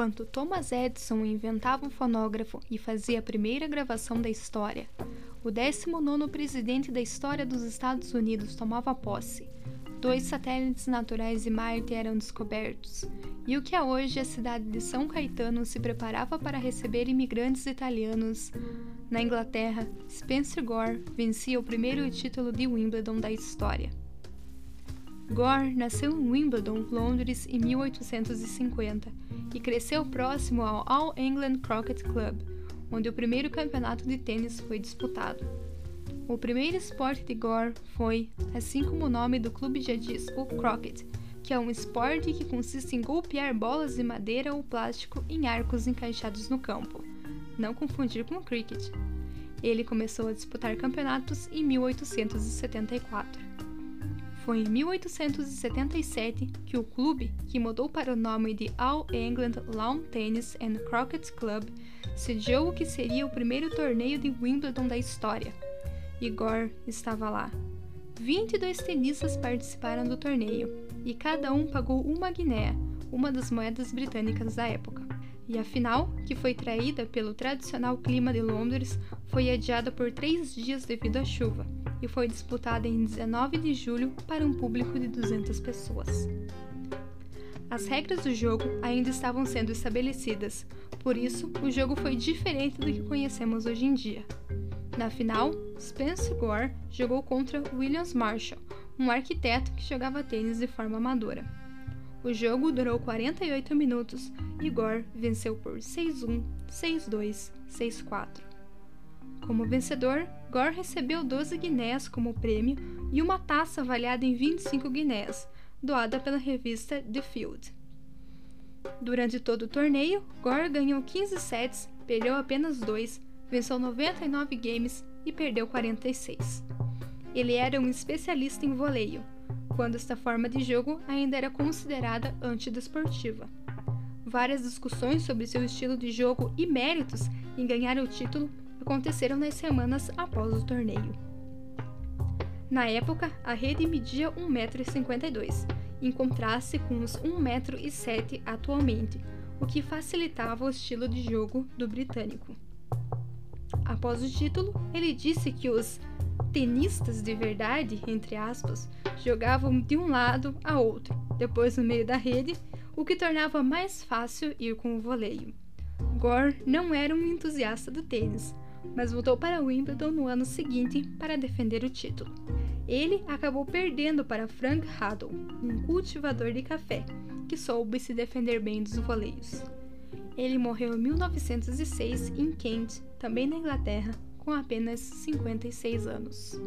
Enquanto Thomas Edison inventava um fonógrafo e fazia a primeira gravação da história, o 19 presidente da história dos Estados Unidos tomava posse. Dois satélites naturais de Marte eram descobertos, e o que é hoje a cidade de São Caetano se preparava para receber imigrantes italianos. Na Inglaterra, Spencer Gore vencia o primeiro título de Wimbledon da história. Gore nasceu em Wimbledon, Londres, em 1850 e cresceu próximo ao All England Croquet Club, onde o primeiro campeonato de tênis foi disputado. O primeiro esporte de Gore foi, assim como o nome do clube já diz, o croquet, que é um esporte que consiste em golpear bolas de madeira ou plástico em arcos encaixados no campo. Não confundir com o cricket. Ele começou a disputar campeonatos em 1874. Foi em 1877 que o clube, que mudou para o nome de All England Lawn Tennis and Croquet Club, sediou o que seria o primeiro torneio de Wimbledon da história. Igor estava lá. 22 tenistas participaram do torneio e cada um pagou uma guiné, uma das moedas britânicas da época. E a final, que foi traída pelo tradicional clima de Londres, foi adiada por três dias devido à chuva e foi disputada em 19 de julho para um público de 200 pessoas. As regras do jogo ainda estavam sendo estabelecidas, por isso o jogo foi diferente do que conhecemos hoje em dia. Na final, Spence Gore jogou contra Williams Marshall, um arquiteto que jogava tênis de forma amadora. O jogo durou 48 minutos e Gore venceu por 6-1, 6-2, 6-4. Como vencedor, Gore recebeu 12 guinéas como prêmio e uma taça avaliada em 25 guinéas, doada pela revista The Field. Durante todo o torneio, Gore ganhou 15 sets, perdeu apenas 2, venceu 99 games e perdeu 46. Ele era um especialista em voleio, quando esta forma de jogo ainda era considerada antidesportiva. Várias discussões sobre seu estilo de jogo e méritos em ganhar o título aconteceram nas semanas após o torneio. Na época, a rede media 1,52m, em contraste com os 1,07m atualmente, o que facilitava o estilo de jogo do britânico. Após o título, ele disse que os tenistas de verdade, entre aspas, jogavam de um lado a outro, depois no meio da rede, o que tornava mais fácil ir com o voleio. Gore não era um entusiasta do tênis, mas voltou para Wimbledon no ano seguinte para defender o título. Ele acabou perdendo para Frank Haddle, um cultivador de café, que soube se defender bem dos voleios. Ele morreu em 1906 em Kent, também na Inglaterra, com apenas 56 anos.